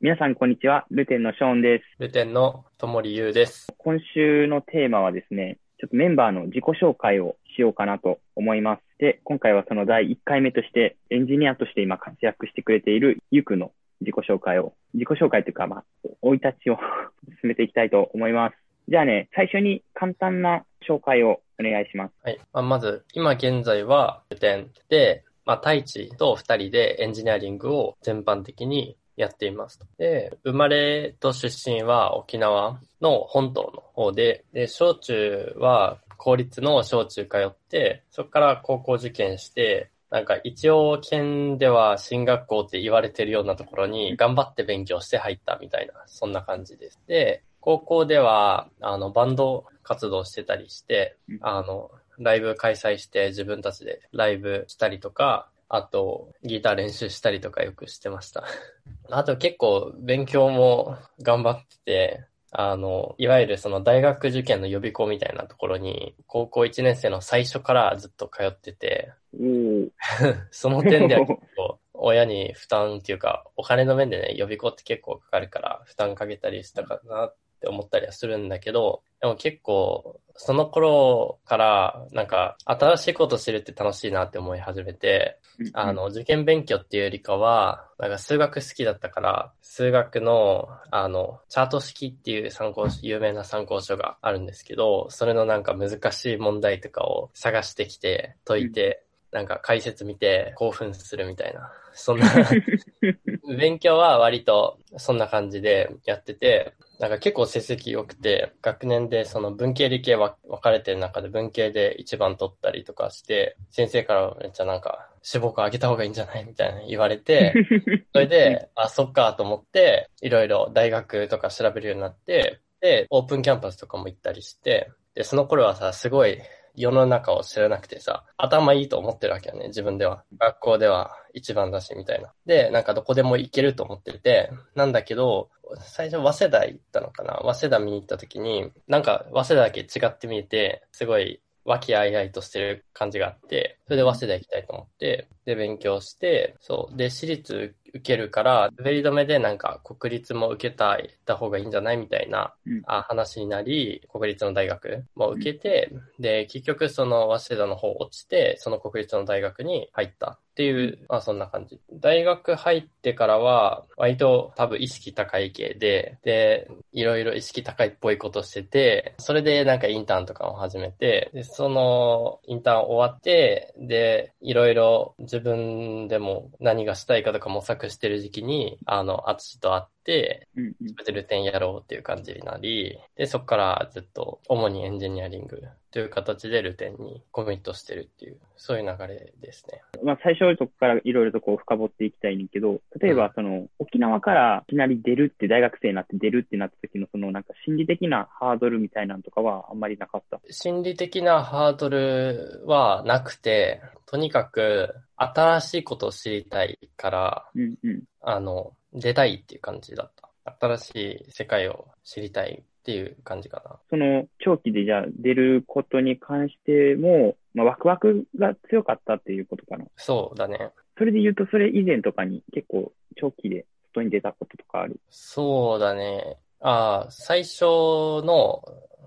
はい。皆さん、こんにちは。ルテンのショーンです。ルテンのともりゆうです。今週のテーマはですね、ちょっとメンバーの自己紹介をしようかなと思います。で、今回はその第1回目として、エンジニアとして今活躍してくれているゆうくんの自己紹介を、自己紹介というか、まあ、生い立ちを 進めていきたいと思います。じゃあね、最初に簡単な紹介をお願いします。はい。まあ、まず、今現在はルテンで、まあ、太一と二人でエンジニアリングを全般的にやっています。で、生まれと出身は沖縄の本島の方で、で、小中は公立の小中通って、そこから高校受験して、なんか一応県では進学校って言われてるようなところに頑張って勉強して入ったみたいな、そんな感じです。で、高校では、あの、バンド活動してたりして、あの、ライブ開催して自分たちでライブしたりとか、あと、ギター練習したりとかよくしてました。あと結構勉強も頑張ってて、あの、いわゆるその大学受験の予備校みたいなところに、高校1年生の最初からずっと通ってて、その点では結構、親に負担っていうか、お金の面でね、予備校って結構かかるから、負担かけたりしたかなって思ったりはするんだけど、でも結構、その頃から、なんか、新しいこと知るって楽しいなって思い始めて、あ、の、受験勉強っていうよりかは、なんか数学好きだったから、数学の、あの、チャート式っていう参考書、有名な参考書があるんですけど、それのなんか難しい問題とかを探してきて、解いて、なんか解説見て興奮するみたいな。そんな、勉強は割とそんな感じでやってて、なんか結構成績良くて、学年でその文系理系は分かれてる中で文系で一番取ったりとかして、先生からめっちゃなんか志望校上げた方がいいんじゃないみたいな言われて、それで、あ、そっかと思って、いろいろ大学とか調べるようになって、で、オープンキャンパスとかも行ったりして、で、その頃はさ、すごい世の中を知らなくてさ、頭いいと思ってるわけよね、自分では。学校では一番だし、みたいな。で、なんかどこでも行けると思ってて、なんだけど、最初、早稲田行ったのかな早稲田見に行った時に、なんか早稲田だけ違って見えて、すごい和気あいあいとしてる感じがあって、それで早稲田行きたいと思って、で、勉強して、そう。で、私立受けるから、滑り止めでなんか国立も受けたいた方がいいんじゃないみたいなうん。あ話になり、国立の大学も受けて、で、結局その早稲田の方落ちて、その国立の大学に入ったっていう、まあそんな感じ。大学入ってからは、割と多分意識高い系で、で、いろいろ意識高いっぽいことしてて、それでなんかインターンとかも始めて、で、そのインターン終わって、で、いろいろ自分でも何がしたいかとか模索してる時期に、あの、アツシと会って、うんうんそれでルテンやろうっていう感じになり、で、そこからずっと主にエンジニアリングという形でルテンにコミットしてるっていう、そういう流れですね。まあ、最初のとこからいろいろとこう深掘っていきたいねんけど、例えばその、沖縄からいきなり出るって大学生になって出るってなった時のそのなんか心理的なハードルみたいなのとかはあんまりなかった？心理的なハードルはなくて、とにかく新しいことを知りたいから、うんうん。あの、出たいっていう感じだった。新しい世界を知りたいっていう感じかな。その長期でじゃあ出ることに関しても、まあ、ワクワクが強かったっていうことかな。そうだね。それで言うと、それ以前とかに結構長期で外に出たこととかある？そうだね。ああ、最初の、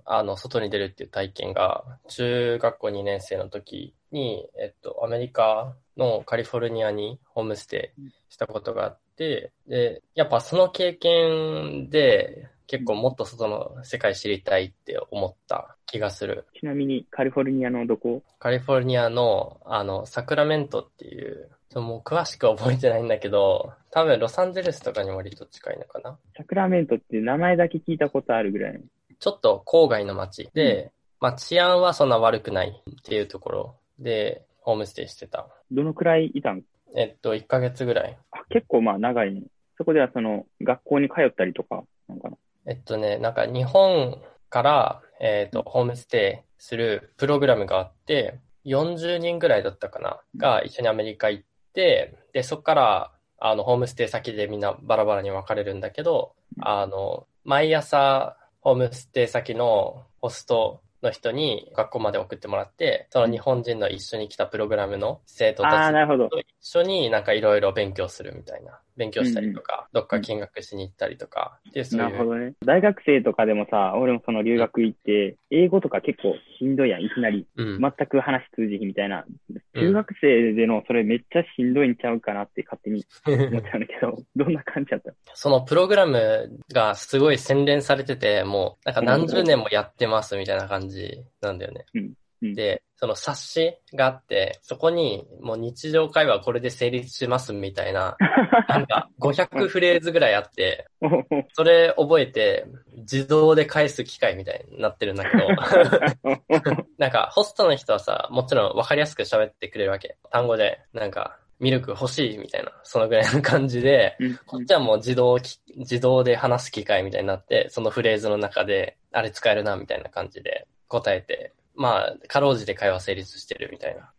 あの、外に出るっていう体験が、中学校2年生の時に、えっと、アメリカのカリフォルニアにホームステイしたことがあって、で、やっぱその経験で、結構もっと外の世界知りたいって思った気がする。ちなみにカリフォルニアのどこ？カリフォルニアの、あの、サクラメントっていう、もう詳しく覚えてないんだけど、多分ロサンゼルスとかに割と近いのかな。サクラメントって名前だけ聞いたことあるぐらいの？ちょっと郊外の街で、まあ治安はそんな悪くないっていうところで、ホームステイしてた。どのくらいいたん？えっと、1ヶ月ぐらい。あ結構まあ長いね。そこではその学校に通ったりとか、なんかな？えっとね、なんか日本から、えっと、ホームステイするプログラムがあって、40人ぐらいだったかな、が一緒にアメリカ行って、で、そこから、あの、ホームステイ先でみんなバラバラに分かれるんだけど、あの、毎朝、ホームステイ先のホストの人に学校まで送ってもらって、その日本人の一緒に来たプログラムの生徒たちなるほど。と一緒になんかいろいろ勉強するみたいな。勉強したりとか、どっか見学しに行ったりとか、で、そういう。なるほどね。大学生とかでもさ、俺もその留学行って、英語とか結構しんどいやん、いきなり。うん。全く話通じひんみたいな。うん中学生でのそれめっちゃしんどいんちゃうかなって勝手に 思っちゃうんだけど、どんな感じだった？そのプログラムがすごい洗練されてて、もう、なんか何十年もやってますみたいな感じなんだよね。うんうんで、その冊子があって、そこにもう日常会話これで成立しますみたいな、なんか500フレーズぐらいあって、それ覚えて自動で返す機械みたいになってるんだけど、なんかホストの人はさ、もちろん分かりやすく喋ってくれるわけ。単語で、なんか、ミルク欲しいみたいな、そのぐらいの感じで、こっちはもう自動き、自動で話す機械みたいになって、そのフレーズの中で、あれ使えるな、みたいな感じで答えて、まあ、かろうじて会話成立してるみたいな。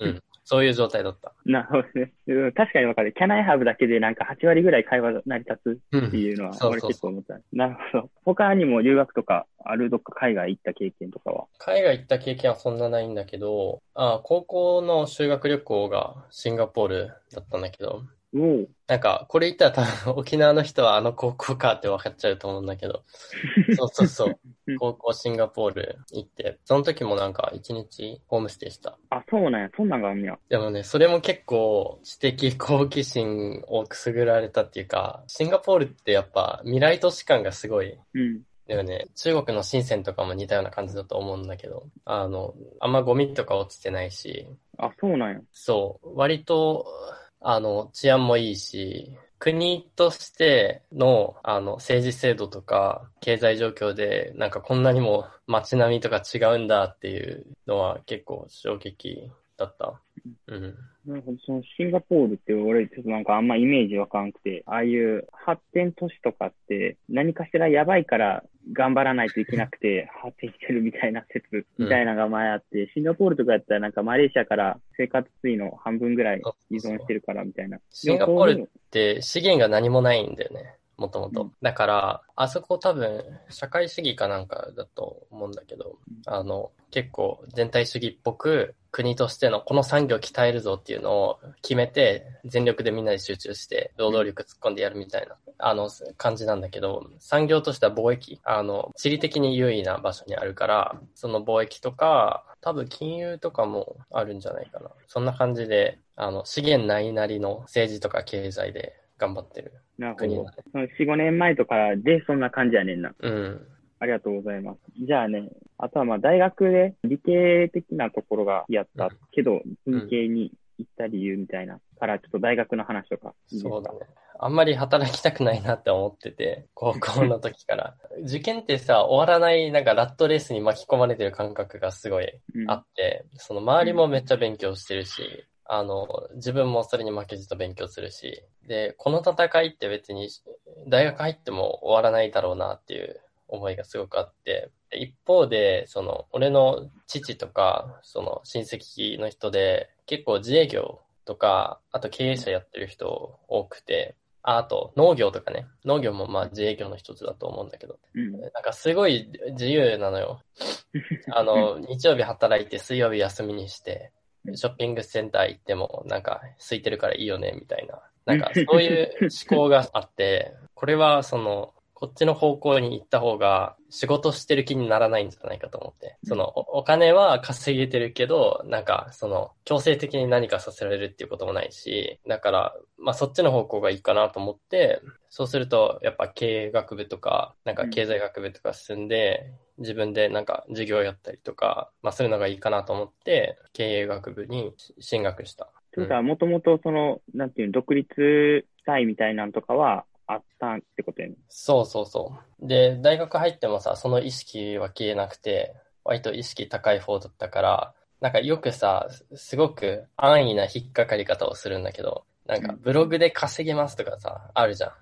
うん。そういう状態だった。なるほどね。うん確かにわかる。Can I have だけでなんか8割ぐらい会話成り立つうっていうのは俺結構思った。なるほど。他にも留学とかあるどっか海外行った経験とかは？海外行った経験はそんなないんだけど、あ高校の修学旅行がシンガポールだったんだけど、おお。なんか、これ言ったら多分沖縄の人はあの高校かって分かっちゃうと思うんだけど、そうそうそううん。高校シンガポール行って、その時もなんか一日ホームステイした。あ、そうなんや。そんなんがあんねや。でもね、それも結構知的好奇心をくすぐられたっていうか、シンガポールってやっぱ未来都市感がすごい。うん。だよね、中国の深センとかも似たような感じだと思うんだけど、あの、あんまゴミとか落ちてないし、あ、そうなんや。そう、割と、あの、治安もいいし、国としての、あの、政治制度とか、経済状況で、なんかこんなにも街並みとか違うんだっていうのは結構衝撃だった？うん。なるほど。そのシンガポールって俺ちょっとなんかあんまイメージわかんくて、ああいう発展都市とかって何かしらやばいから頑張らないといけなくて発展してるみたいな説みたいなのが前あって、シンガポールとかやったらなんかマレーシアから生活費の半分ぐらい依存してるからみたいな。シンガポールでもで、資源が何もないんだよね。もともとうん。だから、あそこ多分、社会主義かなんかだと思うんだけど、あの、結構全体主義っぽく、国としてのこの産業を鍛えるぞっていうのを決めて、全力でみんなで集中して、労働力突っ込んでやるみたいな、あの、感じなんだけど、産業としては貿易、あの、地理的に優位な場所にあるから、その貿易とか、多分金融とかもあるんじゃないかな。そんな感じで、あの、資源ないなりの政治とか経済で頑張ってるなるほど国だ。ね。その4、5年前とかでそんな感じやねんな。うん。ありがとうございます。じゃあね、あとはまあ大学で理系的なところがやったけど、文系に行った理由みたいなから、ちょっと大学の話とか。そうだね。あんまり働きたくないなって思ってて、高校の時から。受験ってさ、終わらない、なんかラットレースに巻き込まれてる感覚がすごいうんあって、その周りもめっちゃ勉強してるし、あの、自分もそれに負けじと勉強するし、で、この戦いって別に大学入っても終わらないだろうなっていう思いがすごくあって、で一方で、その、俺の父とか、その親戚の人で、結構自営業とか、あと経営者やってる人多くて、ああと農業とかね、農業もまあ自営業の一つだと思うんだけど、うん。なんかすごい自由なのよ。あの、日曜日働いて水曜日休みにして、ショッピングセンター行ってもなんか空いてるからいいよね、みたいな。なんかそういう思考があって、これはその、こっちの方向に行った方が仕事してる気にならないんじゃないかと思って。その、おお金は稼げてるけど、なんかその、強制的に何かさせられるっていうこともないし、だから、まあそっちの方向がいいかなと思って、そうすると、やっぱ経営学部とか、なんか経済学部とか進んで、自分でなんか授業やったりとか、まあそういうのがいいかなと思って、経営学部に進学した。ということは、もともとその、なんていうの、独立したいみたいなんとかはあったってことやね。そうそうそう。で、大学入ってもさ、その意識は消えなくて、割と意識高い方だったから、なんかよくさ、すごく安易な引っかかり方をするんだけど、なんかブログで稼げますとかさ、あるじゃん。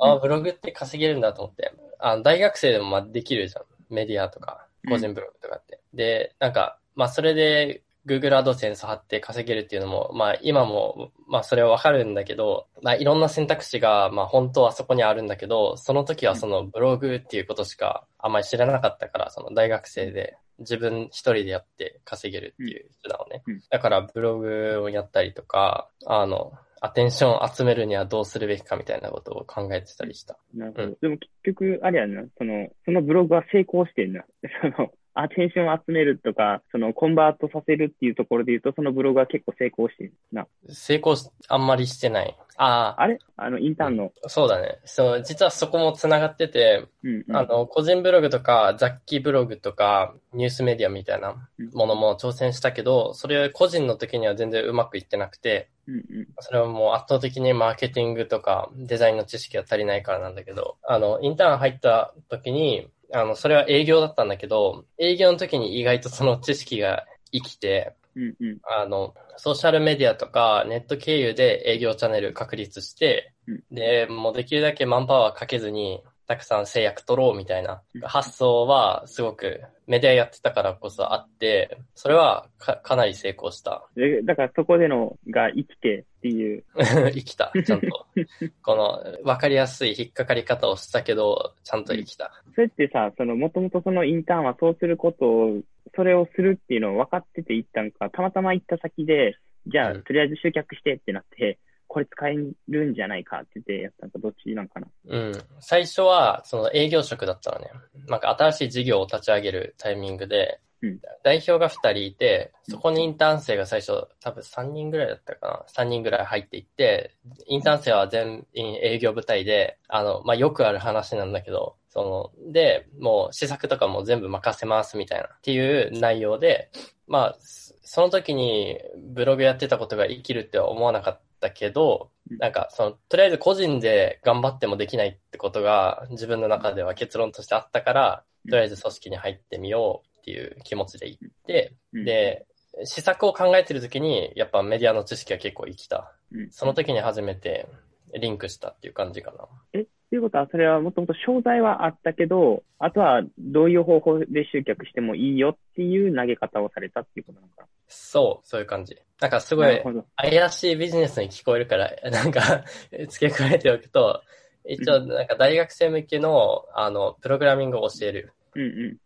あ、ブログって稼げるんだと思って。あ大学生でもまあできるじゃん。メディアとか、個人ブログとかって。で、なんか、まあそれで Google AdSense 貼って稼げるっていうのも、まあ今も、まあそれはわかるんだけど、まあいろんな選択肢が、まあ本当はそこにあるんだけど、その時はそのブログっていうことしかあんまり知らなかったから、その大学生で自分一人でやって稼げるっていう手段をねうん。だからブログをやったりとか、あの、アテンションを集めるにはどうするべきかみたいなことを考えてたりした。なるほど。でも結局、あれやんな、その、そのブログは成功してんな。その、アテンションを集めるとか、そのコンバートさせるっていうところで言うと、そのブログは結構成功してるな。成功し、あんまりしてない。ああ。あれ？あの、インターンの？そうだね。そう、実はそこも繋がってて、うんうん、あの、個人ブログとか、雑記ブログとか、ニュースメディアみたいなものも挑戦したけど、それ個人の時には全然うまくいってなくて、うんうん、それはもう圧倒的にマーケティングとかデザインの知識が足りないからなんだけど、あの、インターン入った時に、あの、それは営業だったんだけど、営業の時に意外とその知識が生きて、うんうん、あの、ソーシャルメディアとかネット経由で営業チャンネル確立して、うん、で、もうできるだけマンパワーかけずに、たくさん制約取ろうみたいな発想はすごくメディアやってたからこそあって、それはかかなり成功した。だからそこでのが生きてっていう。生きた、ちゃんと。この分かりやすい引っかかり方をしたけど、ちゃんと生きた。それってさ、そのもともとそのインターンはそうすることを、それをするっていうのを分かってて行ったんか、たまたま行った先で、じゃあ、とりあえず集客してってなって、これ使えるんじゃないかって言ってやったのか、どっちなんかな。うん。最初は、その営業職だったのね。なんか新しい事業を立ち上げるタイミングで、うん、代表が2人いて、そこにインターン生が最初、多分3人ぐらいだったかな。3人ぐらい入っていって、インターン生は全員営業部隊で、あの、まあ、よくある話なんだけど、その、で、もう施策とかも全部任せますみたいなっていう内容で、まあ、その時にブログやってたことが生きるって思わなかったけど、なんか、その、とりあえず個人で頑張ってもできないってことが自分の中では結論としてあったから、とりあえず組織に入ってみようっていう気持ちで行って、で、施策を考えてる時に、やっぱメディアの知識が結構生きた。その時に初めてリンクしたっていう感じかな。えということは、それはもともと商材はあったけど、あとはどういう方法で集客してもいいよっていう投げ方をされたっていうことなのかそう、そういう感じ。なんかすごい怪しいビジネスに聞こえるから、なんか付け加えておくと、一応なんか大学生向けの、あの、プログラミングを教える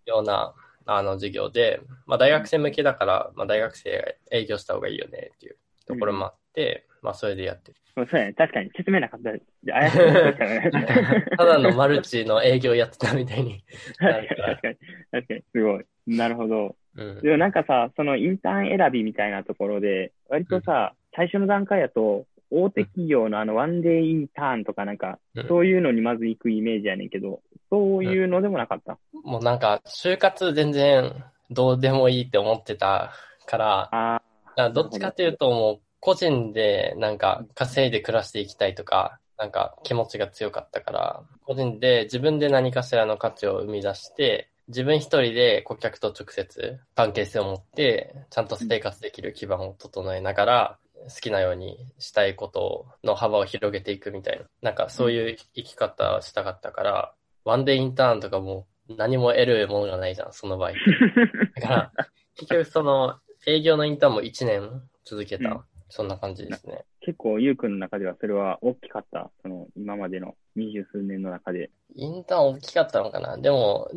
ような、あの、授業で、まあ大学生向けだから、まあ大学生が営業した方がいいよねっていうところもあって、まあそれでやってる。そうやね。確かに。説明なかった。怪しいね。ただのマルチの営業やってたみたいに。確かに、確かに。確かに。すごい。なるほど。うん、でもなんかさ、そのインターン選びみたいなところで、割とさ、うん、最初の段階だと、大手企業のあのワンデーインターンとかなんか、そういうのに。まず行くイメージやねんけど、そういうのでもなかった、うん、もうなんか、就活全然どうでもいいって思ってたから、あどっちかっていうともう個人でなんか稼いで暮らしていきたいとか、なんか気持ちが強かったから、個人で自分で何かしらの価値を生み出して、自分一人で顧客と直接関係性を持って、ちゃんと生活できる基盤を整えながら、好きなようにしたいことの幅を広げていくみたいな。なんかそういう生き方をしたかったから、ワンデーインターンとかも何も得るものがないじゃん、その場合。だから、結局その営業のインターンも1年続けた。そんな感じですね。結構、ゆうくんの中ではそれは大きかった？その、今までの二十数年の中で。インターン大きかったのかな？でも、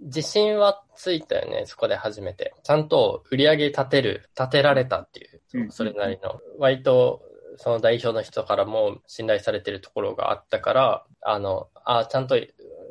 自信はついたよね、そこで初めて。ちゃんと売り上げ立てる、立てられたっていう、それなりの。割と、その代表の人からも信頼されてるところがあったから、あの、あちゃんと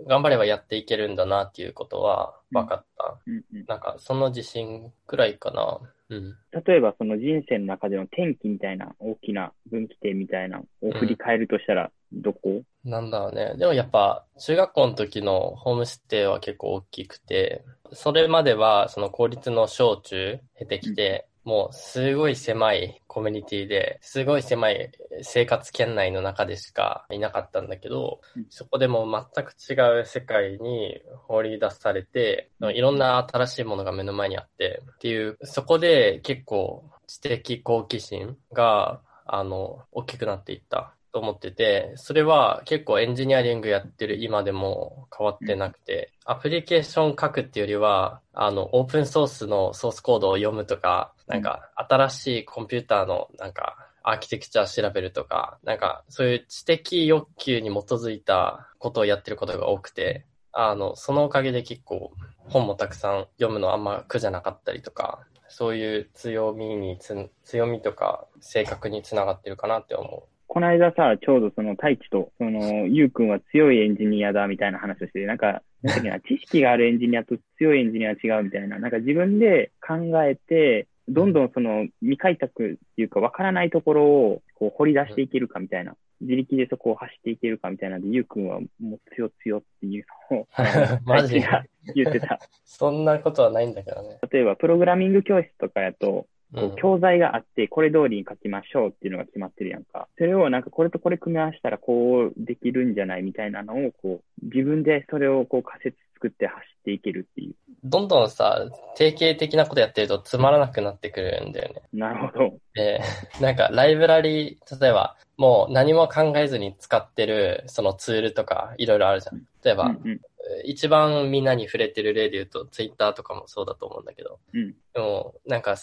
頑張ればやっていけるんだなっていうことは分かった。うんうん、なんか、その自信くらいかな。うん、例えばその人生の中での転機みたいな大きな分岐点みたいなを振り返るとしたらどこ、うん、なんだろうね。でもやっぱ中学校の時のホームステイは結構大きくて、それまではその公立の小中経てきて、もうすごい狭いコミュニティで、すごい狭い生活圏内の中でしかいなかったんだけど、そこでも全く違う世界に放り出されて、いろんな新しいものが目の前にあってっていう、そこで結構知的好奇心が、あの、大きくなっていった。と思ってて、それは結構エンジニアリングやってる今でも変わってなくて、アプリケーション書くっていうよりは、あの、オープンソースのソースコードを読むとか、なんか新しいコンピューターのなんかアーキテクチャ調べるとか、なんかそういう知的欲求に基づいたことをやってることが多くて、あの、そのおかげで結構本もたくさん読むのあんま苦じゃなかったりとかそういう強みにつ、強みとか性格につながってるかなって思う。この間さ、ちょうどその太一と、その、ゆうくんは強いエンジニアだみたいな話をして、なんか、なんだっけな、知識があるエンジニアと強いエンジニアは違うみたいな、なんか自分で考えて、どんどんその未開拓っていうか分からないところをこう掘り出していけるかみたいな、自力でそこを走っていけるかみたいなんで、ゆうくんはもう強強っていうのを、マジ？が言ってた。そんなことはないんだけどね。例えば、プログラミング教室とかやと、こううん教材があって、これ通りに書きましょうっていうのが決まってるやんか。それをなんかこれとこれ組み合わせたらこうできるんじゃないみたいなのを、こう、自分でそれをこう仮説作って走っていけるっていう。どんどんさ、定型的なことやってるとつまらなくなってくるんだよね。なるほど。で、なんかライブラリー、例えばもう何も考えずに使ってるそのツールとかいろいろあるじゃん。例えば、うんうん。一番みんなに触れてる例で言うとツイッターとかもそうだと思うんだけど。うん。でも、なんか、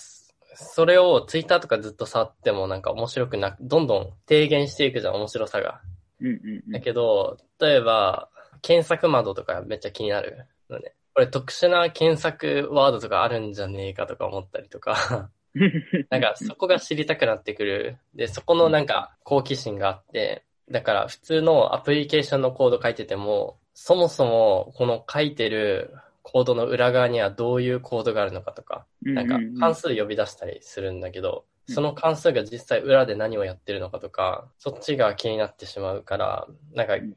それをツイッターとかずっと触ってもなんか面白くなく、どんどん低減していくじゃん、面白さが。うんうんうんだけど、例えば、検索窓とかめっちゃ気になるのね。これ特殊な検索ワードとかあるんじゃねえかとか思ったりとか、なんかそこが知りたくなってくる。で、そこのなんか好奇心があって、だから普通のアプリケーションのコード書いてても、そもそもこの書いてるコードの裏側にはどういうコードがあるのかとか、なんか関数呼び出したりするんだけど、うん。その関数が実際裏で何をやってるのかとか、そっちが気になってしまうから、なんかん。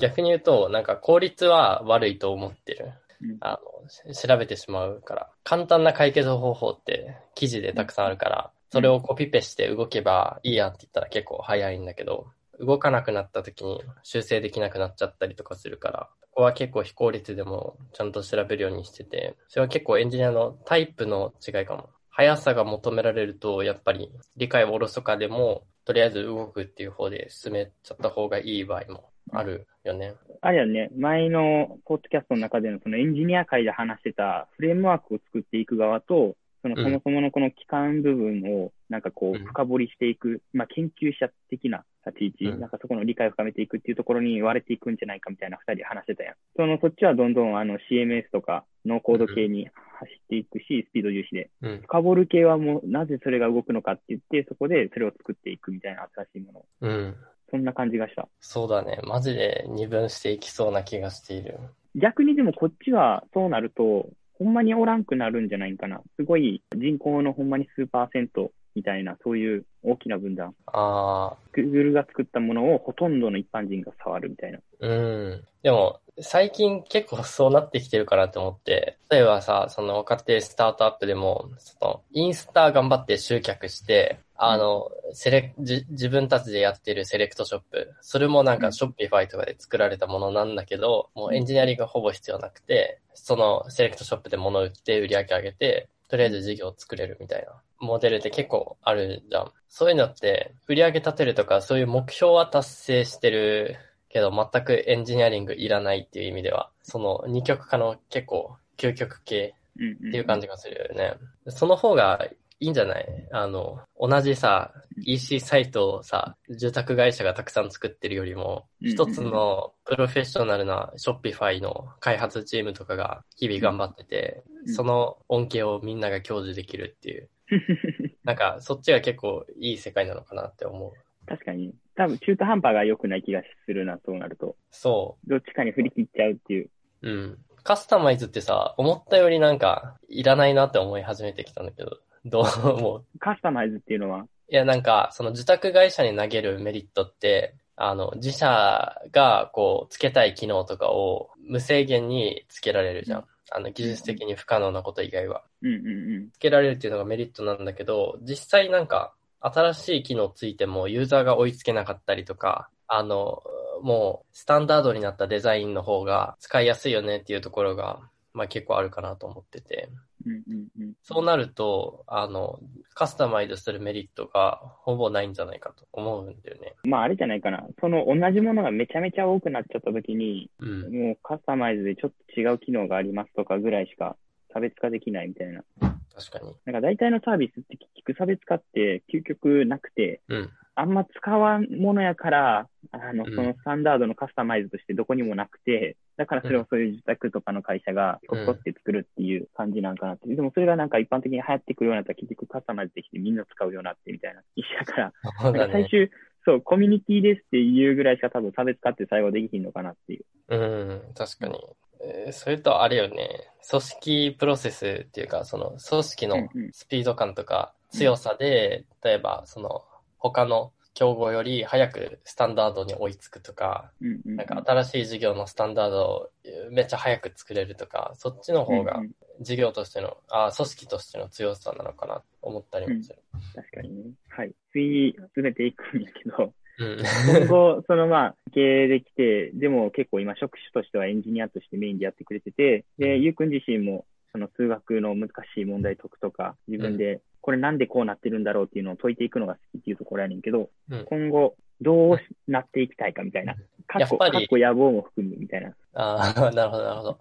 逆に言うと、なんか効率は悪いと思ってる。うん。あの、し調べてしまうから。簡単な解決方法って記事でたくさんあるから、それをコピペして動けばいいやって言ったら結構早いんだけど、動かなくなった時に修正できなくなっちゃったりとかするから、ここは結構非効率でもちゃんと調べるようにしてて、それは結構エンジニアのタイプの違いかも。速さが求められると、やっぱり理解をおろそかでも、とりあえず動くっていう方で進めちゃった方がいい場合もあるよね。あれやね、前のポッドキャストの中でのそのエンジニア界で話してたフレームワークを作っていく側と、そのうんそもそものこの基幹部分をなんかこううん深掘りしていく、まあ研究者的な立ち位置、うんなんかそこの理解を深めていくっていうところに割れていくんじゃないかみたいな二人で話してたやん。そのそっちはどんどんあの CMS とかノーコード系に走っていくし、スピード重視で。うん。深掘る系はもうなぜそれが動くのかって言って、そこでそれを作っていくみたいな新しいもの。うん。そんな感じがした。そうだね。マジで二分していきそうな気がしている。逆にでもこっちはそうなると、ほんまにおらんくなるんじゃないかな。すごい人口のほんまに数パーセントみたいな、そういう大きな分断。ああ、Google が作ったものをほとんどの一般人が触るみたいな。うん。でも、最近結構そうなってきてるかなと思って、例えばさ、その若手スタートアップでも、その、インスタ頑張って集客して、あの、セレじ、自分たちでやってるセレクトショップ。それもなんかうんショッピファイとかで作られたものなんだけど、もうエンジニアリングがほぼ必要なくて、そのセレクトショップで物売って売り上げ上げて、とりあえず事業を作れるみたいなモデルって結構あるじゃん。そういうのって、売り上げ立てるとか、そういう目標は達成してるけど、全くエンジニアリングいらないっていう意味では、その二極化の結構究極系っていう感じがするよね。その方がいいんじゃない？あの、同じさ、EC サイトをさ、住宅会社がたくさん作ってるよりも、うん一つのプロフェッショナルなショッピファイの開発チームとかが日々頑張ってて、うんその恩恵をみんなが享受できるっていう。なんか、そっちが結構いい世界なのかなって思う。確かに。多分中途半端が良くない気がするな、そうなると。そどっちかに振り切っちゃうっていう。う。うん。カスタマイズってさ、思ったよりなんか、いらないなって思い始めてきたんだけど、どう思う？カスタマイズっていうのは、いや、なんか、その受託会社に投げるメリットって、あの、自社が、こう、つけたい機能とかを無制限につけられるじゃん。あの、技術的に不可能なこと以外は。うんうんうん。つけられるっていうのがメリットなんだけど、実際なんか、新しい機能ついてもユーザーが追いつけなかったりとか、あの、もう、スタンダードになったデザインの方が使いやすいよねっていうところが、まあ結構あるかなと思ってて。うんうんうん。そうなると、あの、カスタマイズするメリットがほぼないんじゃないかと思うんだよね。まああれじゃないかな。その同じものがめちゃめちゃ多くなっちゃった時に、うん。もうカスタマイズでちょっと違う機能がありますとかぐらいしか差別化できないみたいな。確かに。なんか大体のサービスって結局差別化って究極なくて、うん。あんま使わんものやから、あの、うんそのスタンダードのカスタマイズとしてどこにもなくて、だからそれをそういう自宅とかの会社がコストって作るっていう感じなんかなって。でもそれがなんか一般的に流行ってくるようになったら結局カスタマイズできてみんな使うようになってみたいな。一緒だから、ね。なんか最終、そう、コミュニティですっていうぐらいしか多分差別化って最後できひんのかなっていう。うん、確かに。えーそれとあれよね、組織プロセスっていうか、その組織のうんうんスピード感とか強さで、例えばその他の競合より早くスタンダードに追いつくとか、うんうん。なんか新しい事業のスタンダードをめっちゃ早く作れるとか、そっちの方がうんうん事業としての、あ組織としての強さなのかなと思ったりもする。確かにね。はい。次、進めていくんやけど、うん。今後、そのまあ、経営できて、でも結構今、職種としてはエンジニアとしてメインでやってくれてて、で、ゆうくん自身も、その数学の難しい問題解くとか、自分で、これなんでこうなってるんだろうっていうのを解いていくのが好きっていうところやねんけど、うん今後、どうなっていきたいかみたいな。かっこ、やっこ野望も含むみたいな。ああ、なるほど、なるほど。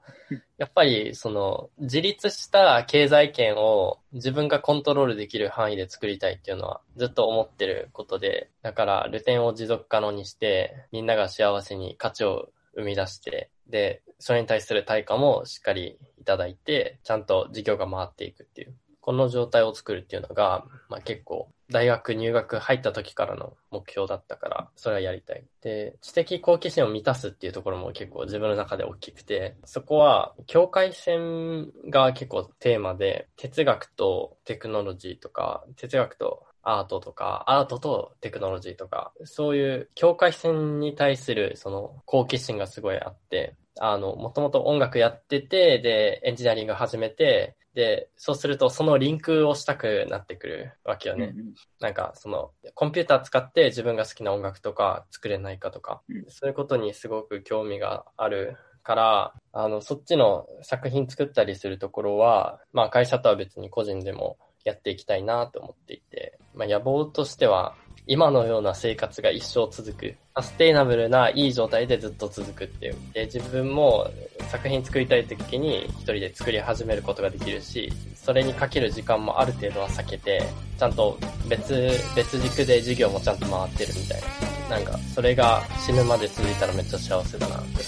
やっぱり、その、自立した経済圏を自分がコントロールできる範囲で作りたいっていうのはずっと思ってることで、だから、ルテンを持続可能にして、みんなが幸せに価値を生み出して、で、それに対する対価もしっかりいただいて、ちゃんと事業が回っていくっていう。この状態を作るっていうのが、まあ結構、大学入学入った時からの目標だったから、それはやりたい。で、知的好奇心を満たすっていうところも結構自分の中で大きくて、そこは境界線が結構テーマで、哲学とテクノロジーとか、哲学とアートとか、アートとテクノロジーとか、そういう境界線に対するその好奇心がすごいあって、あの、もともと音楽やってて、で、エンジニアリング始めて、で、そうするとそのリンクをしたくなってくるわけよね。うんうんなんか、その、コンピューター使って自分が好きな音楽とか作れないかとか、うんそういうことにすごく興味があるから、あの、そっちの作品作ったりするところは、まあ会社とは別に個人でもやっていきたいなと思っていて、まあ野望としては、今のような生活が一生続く。サステイナブルないい状態でずっと続くっていう。で、自分も作品作りたい時に一人で作り始めることができるし、それにかける時間もある程度は避けて、ちゃんと別、別軸で授業もちゃんと回ってるみたいな。なんか、それが死ぬまで続いたらめっちゃ幸せだなって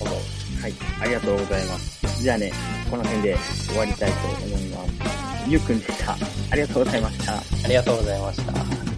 思う。はい。ありがとうございます。じゃあね、この辺で終わりたいと思います。ゆうくんでした。ありがとうございました。ありがとうございました。